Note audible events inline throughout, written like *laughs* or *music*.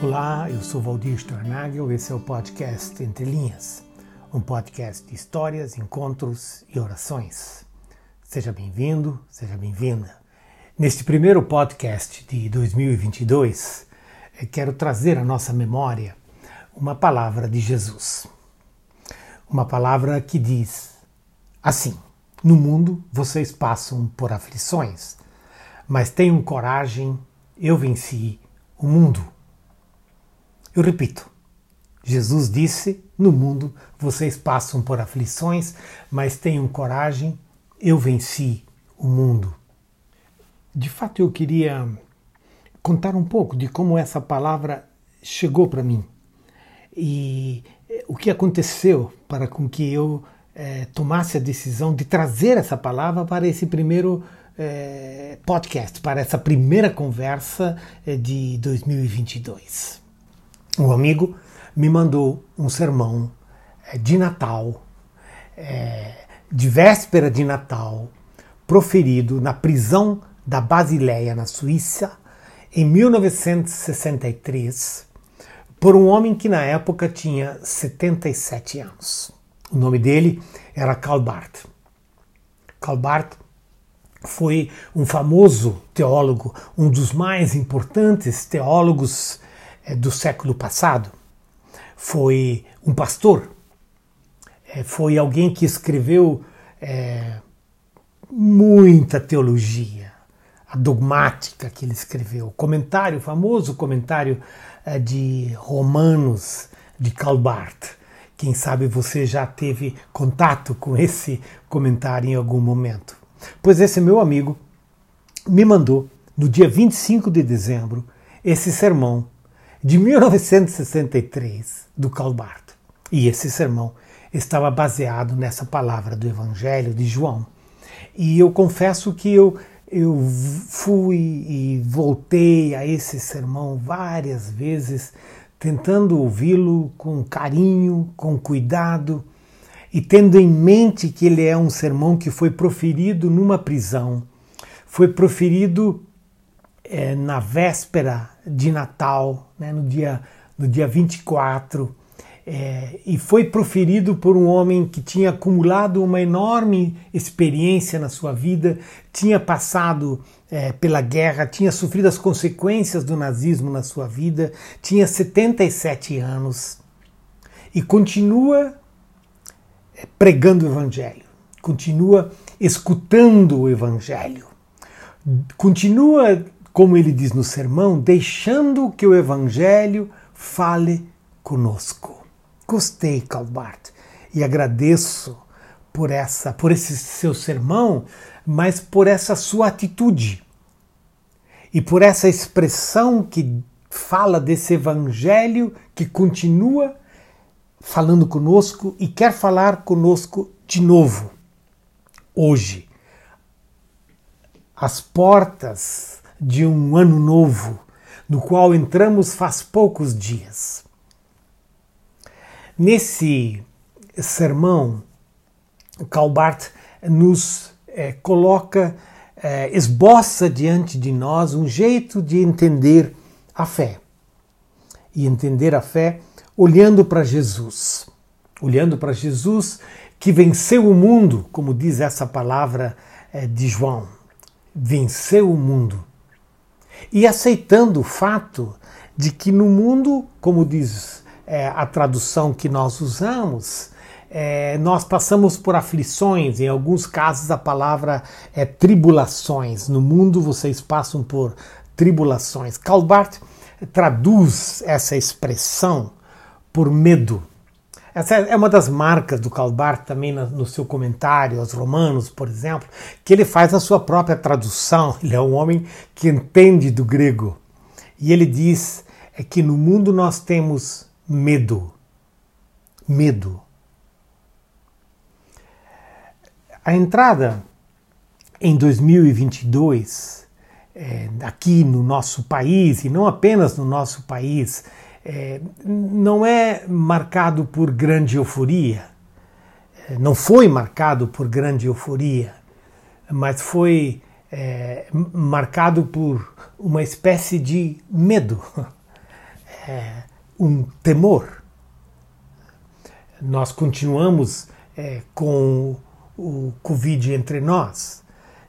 Olá, eu sou Valdir Stornagel, esse é o podcast Entre Linhas, um podcast de histórias, encontros e orações. Seja bem-vindo, seja bem-vinda. Neste primeiro podcast de 2022, eh, quero trazer à nossa memória uma palavra de Jesus. Uma palavra que diz assim: No mundo vocês passam por aflições, mas tenham coragem, eu venci o mundo. Eu repito, Jesus disse: No mundo vocês passam por aflições, mas tenham coragem, eu venci o mundo. De fato, eu queria contar um pouco de como essa palavra chegou para mim e eh, o que aconteceu para com que eu eh, tomasse a decisão de trazer essa palavra para esse primeiro eh, podcast, para essa primeira conversa de 2022 um amigo me mandou um sermão eh, de Natal, é, de véspera de Natal, proferido na prisão da Basileia, na Suíça, em 1963, por um homem que na época tinha 77 anos. O nome dele era Karl Barth. Karl Barth foi um famoso teólogo, um dos mais importantes teólogos é, do século passado. Foi um pastor, é, foi alguém que escreveu é, muita teologia, a dogmática que ele escreveu, comentário, famoso comentário de Romanos de Calbart. Quem sabe você já teve contato com esse comentário em algum momento. Pois esse meu amigo me mandou, no dia 25 de dezembro, esse sermão de 1963 do Calbarto. E esse sermão estava baseado nessa palavra do Evangelho de João. E eu confesso que eu, eu fui e voltei a esse sermão várias vezes, tentando ouvi-lo com carinho, com cuidado e tendo em mente que ele é um sermão que foi proferido numa prisão, foi proferido é, na véspera de Natal, né, no, dia, no dia 24, é, e foi proferido por um homem que tinha acumulado uma enorme experiência na sua vida, tinha passado é, pela guerra, tinha sofrido as consequências do nazismo na sua vida, tinha 77 anos e continua é, pregando o Evangelho, continua escutando o Evangelho, continua como ele diz no sermão, deixando que o Evangelho fale conosco. Gostei, Calbart, e agradeço por essa, por esse seu sermão, mas por essa sua atitude e por essa expressão que fala desse Evangelho que continua falando conosco e quer falar conosco de novo, hoje. As portas de um ano novo, no qual entramos faz poucos dias. Nesse sermão, Calbart nos é, coloca, é, esboça diante de nós um jeito de entender a fé. E entender a fé olhando para Jesus. Olhando para Jesus que venceu o mundo, como diz essa palavra é, de João. Venceu o mundo e aceitando o fato de que no mundo, como diz é, a tradução que nós usamos, é, nós passamos por aflições, em alguns casos a palavra é tribulações. No mundo vocês passam por tribulações. Calbart traduz essa expressão por medo. Essa é uma das marcas do Calbar também no seu comentário aos Romanos, por exemplo, que ele faz a sua própria tradução. *laughs* Ele é um homem que entende do grego. E ele diz é que no mundo nós temos medo. Medo. A entrada em 2022, é, aqui no nosso país, e não apenas no nosso país, é, não é marcado por grande euforia, não foi marcado por grande euforia, mas foi é, marcado por uma espécie de medo. *laughs* é, um temor. Nós continuamos é, com o Covid entre nós.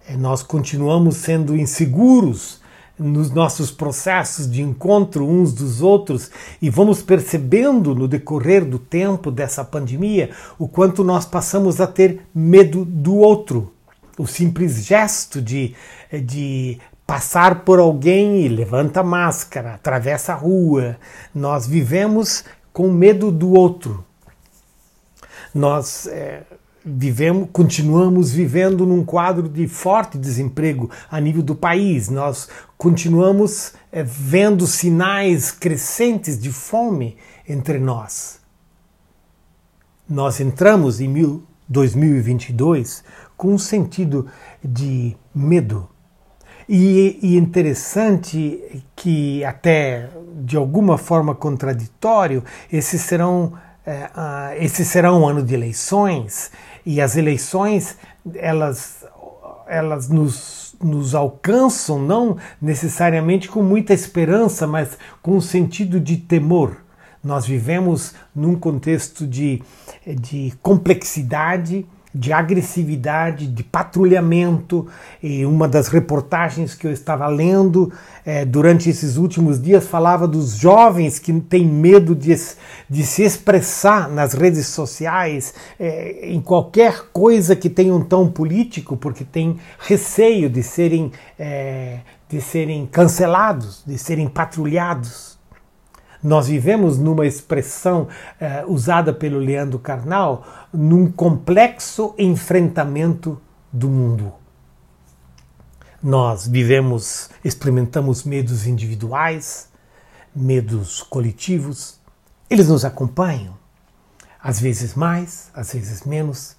É, nós continuamos sendo inseguros nos nossos processos de encontro uns dos outros e vamos percebendo no decorrer do tempo dessa pandemia o quanto nós passamos a ter medo do outro. O simples gesto de, de passar por alguém e levanta a máscara, atravessa a rua, nós vivemos com medo do outro. Nós é, vivemos, continuamos vivendo num quadro de forte desemprego a nível do país. Nós continuamos é, vendo sinais crescentes de fome entre nós. Nós entramos em 2022 com um sentido de medo. E, e interessante que, até de alguma forma contraditório, esses serão, esse será um ano de eleições e as eleições, elas, elas nos, nos alcançam não necessariamente com muita esperança, mas com um sentido de temor. Nós vivemos num contexto de, de complexidade, de agressividade, de patrulhamento. E uma das reportagens que eu estava lendo é, durante esses últimos dias falava dos jovens que têm medo de, de se expressar nas redes sociais é, em qualquer coisa que tenha um tom político, porque tem receio de serem, é, de serem cancelados, de serem patrulhados. Nós vivemos numa expressão eh, usada pelo Leandro Carnal, num complexo enfrentamento do mundo. Nós vivemos, experimentamos medos individuais, medos coletivos. Eles nos acompanham, às vezes mais, às vezes menos,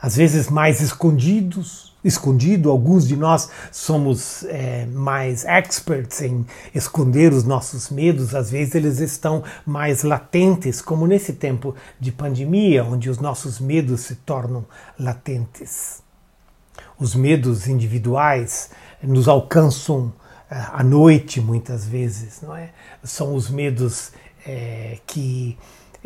às vezes mais escondidos, escondido. Alguns de nós somos é, mais experts em esconder os nossos medos, às vezes eles estão mais latentes, como nesse tempo de pandemia, onde os nossos medos se tornam latentes. Os medos individuais nos alcançam é, à noite, muitas vezes, não é? São os medos é, que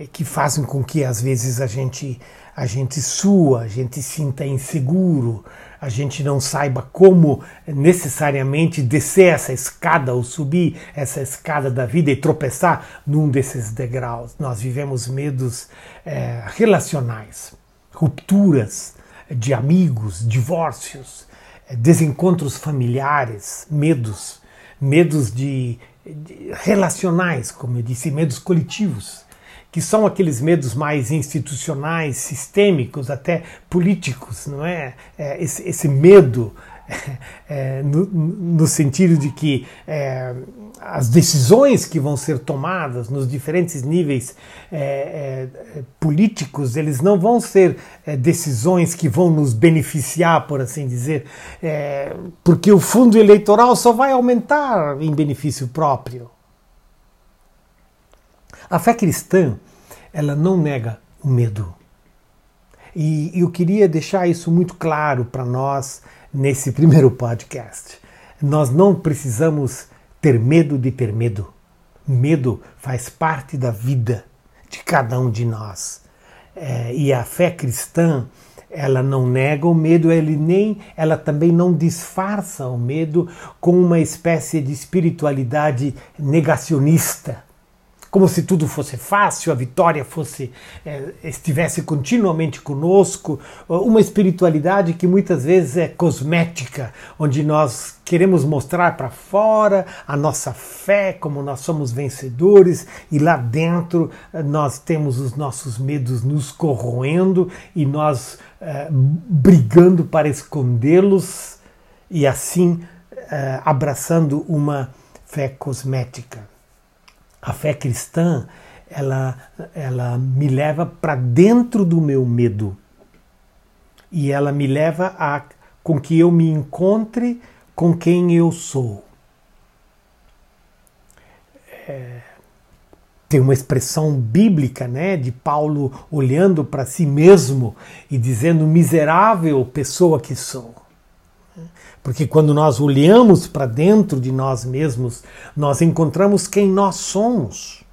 que fazem com que às vezes a gente a gente sua, a gente sinta inseguro, a gente não saiba como necessariamente descer essa escada ou subir essa escada da vida e tropeçar num desses degraus. Nós vivemos medos é, relacionais, rupturas de amigos, divórcios, é, desencontros familiares, medos, medos de, de relacionais, como eu disse, medos coletivos que são aqueles medos mais institucionais, sistêmicos, até políticos, não é? é esse, esse, medo *laughs* é, no, no, sentido de que é, as decisões que vão ser tomadas nos diferentes níveis é, é políticos, eles não vão ser é, decisões que vão nos beneficiar, por assim dizer, porque o fundo eleitoral só vai aumentar em benefício próprio. A fé cristã, ela não nega o medo. E eu queria deixar isso muito claro para nós nesse *laughs* primeiro podcast. Nós não precisamos ter medo de ter medo. Medo faz parte da vida de cada um de nós. É, e a fé cristã, ela não nega o medo, ele nem, ela também não disfarça o medo com uma espécie de espiritualidade negacionista como se tudo fosse fácil, a vitória fosse é, estivesse continuamente conosco, uma espiritualidade que muitas vezes é cosmética, onde nós queremos mostrar para fora a nossa fé, como nós somos vencedores, e lá dentro eh, nós temos os nossos medos nos corroendo e nós brigando para escondê-los e assim abraçando uma fé cosmética a fé cristã ela, ela me leva para dentro do meu medo e ela me leva a com que eu me encontre com quem eu sou. É, tem uma expressão bíblica, né, de Paulo olhando para si mesmo e dizendo miserável pessoa que sou. Porque quando nós olhamos para dentro de nós mesmos, nós encontramos quem nós somos.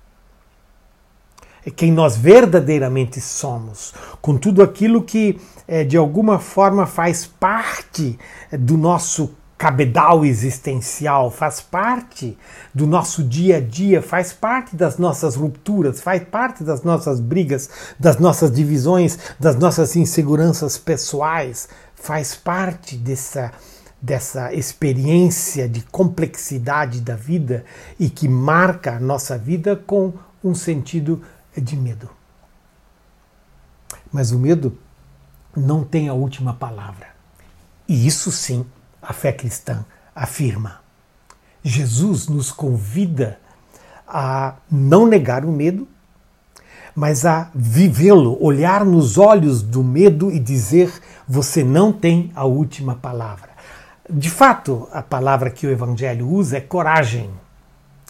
quem nós verdadeiramente somos, com tudo aquilo que é, de alguma forma faz parte do nosso cabedal existencial, faz parte do nosso dia a dia, faz parte das nossas rupturas, faz parte das nossas brigas, das nossas divisões, das nossas inseguranças pessoais, faz parte dessa dessa experiência de complexidade da vida e que marca a nossa vida com um sentido de medo. Mas o medo não tem a última palavra. E isso sim a fé cristã afirma. Jesus nos convida a não negar o medo, mas a vivê-lo, olhar nos olhos do medo e dizer: você não tem a última palavra. De fato, a palavra que o Evangelho usa é coragem.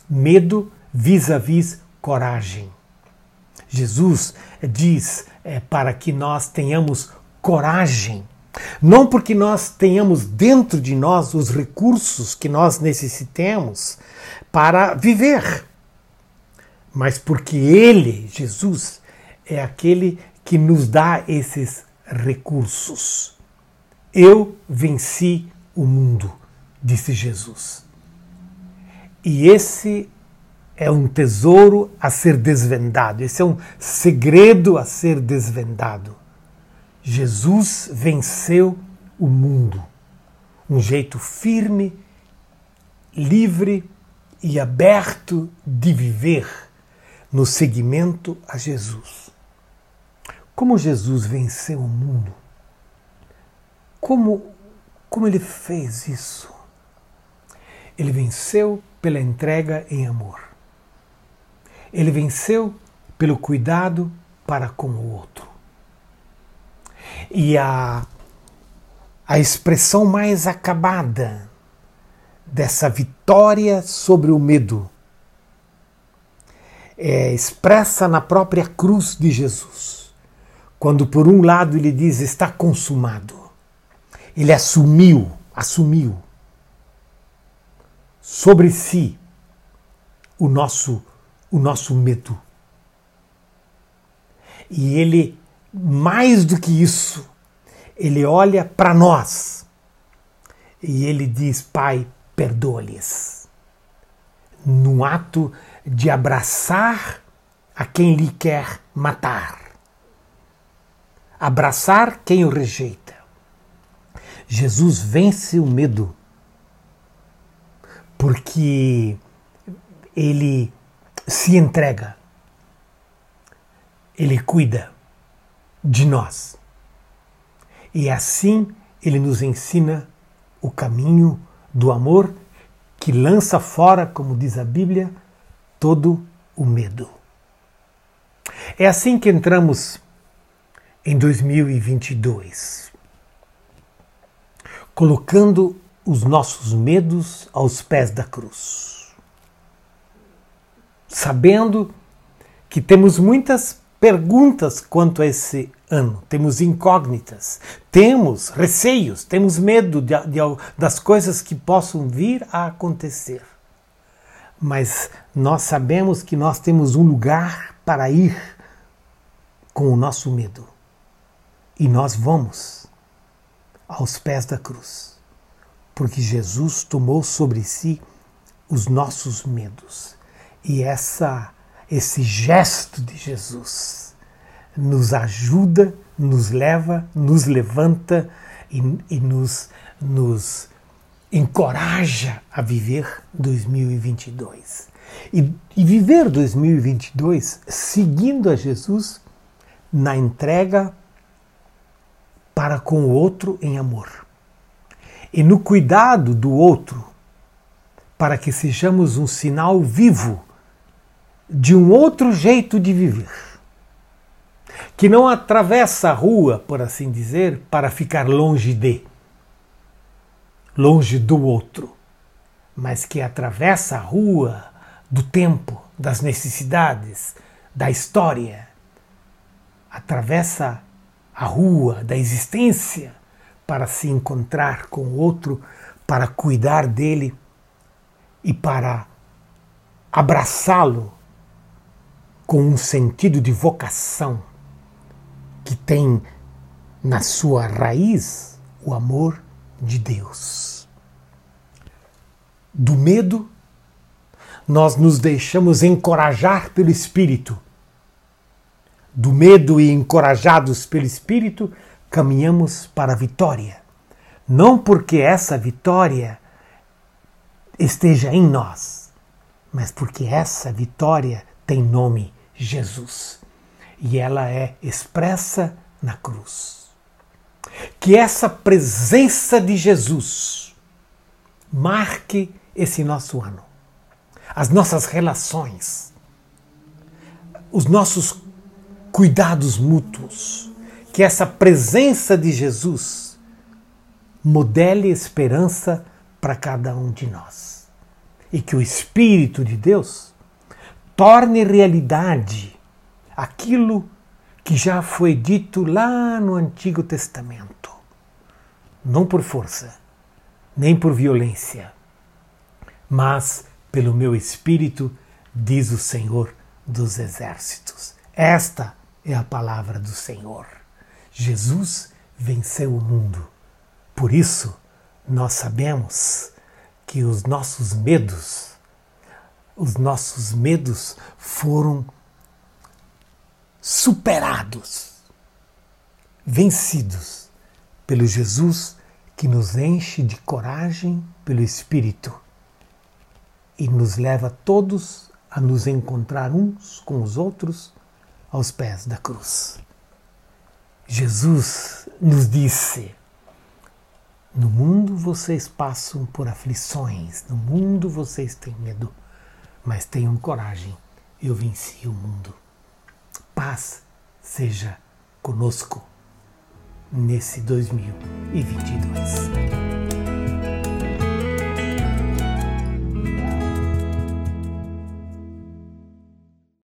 Medo vis-à-vis coragem. Jesus diz é, para que nós tenhamos coragem. Não porque nós tenhamos dentro de nós os recursos que nós necessitemos para viver, mas porque Ele, Jesus, é aquele que nos dá esses recursos. Eu venci o mundo, disse Jesus. E esse é um tesouro a ser desvendado, esse é um segredo a ser desvendado. Jesus venceu o mundo. Um jeito firme, livre e aberto de viver no seguimento a Jesus. Como Jesus venceu o mundo? Como como ele fez isso? Ele venceu pela entrega em amor. Ele venceu pelo cuidado para com o outro. E a, a expressão mais acabada dessa vitória sobre o medo é expressa na própria cruz de Jesus, quando por um lado ele diz está consumado ele assumiu, assumiu sobre si o nosso o nosso medo. E ele mais do que isso, ele olha para nós e ele diz: Pai, perdoa-lhes. No ato de abraçar a quem lhe quer matar, abraçar quem o rejeita Jesus vence o medo porque ele se entrega, ele cuida de nós. E assim ele nos ensina o caminho do amor que lança fora, como diz a Bíblia, todo o medo. É assim que entramos em 2022 colocando os nossos medos aos pés da cruz. Sabendo que temos muitas perguntas quanto a esse ano, temos incógnitas, temos receios, temos medo de, de, das coisas que possam vir a acontecer. Mas nós sabemos que nós temos um lugar para ir com o nosso medo. E nós vamos aos pés da cruz, porque Jesus tomou sobre si os nossos medos. E essa esse gesto de Jesus nos ajuda, nos leva, nos levanta e, e nos, nos encoraja a viver 2022. E, e viver 2022 seguindo a Jesus na entrega para com o outro em amor. E no cuidado do outro, para que sejamos um sinal vivo de um outro jeito de viver. Que não atravessa a rua, por assim dizer, para ficar longe de, longe do outro, mas que atravessa a rua do tempo, das necessidades, da história, atravessa a rua da existência para se encontrar com o outro, para cuidar dele e para abraçá-lo com um sentido de vocação que tem na sua raiz o amor de Deus. Do medo, nós nos deixamos encorajar pelo Espírito. Do medo e encorajados pelo Espírito, caminhamos para a vitória. Não porque essa vitória esteja em nós, mas porque essa vitória tem nome Jesus e ela é expressa na cruz. Que essa presença de Jesus marque esse nosso ano, as nossas relações, os nossos cuidados mútuos, que essa presença de Jesus modele esperança para cada um de nós. E que o Espírito de Deus torne realidade aquilo que já foi dito lá no Antigo Testamento. Não por força, nem por violência, mas pelo meu espírito, diz o Senhor dos Exércitos. Esta é a palavra do Senhor. Jesus venceu o mundo. Por isso, nós sabemos que os nossos medos os nossos medos foram superados, vencidos pelo Jesus que nos enche de coragem pelo Espírito e nos leva todos a nos encontrar uns com os outros aos pés da cruz. Jesus nos disse: No mundo vocês passam por aflições, no mundo vocês têm medo mas tenham coragem, eu venci o mundo. Paz seja conosco nesse 2022.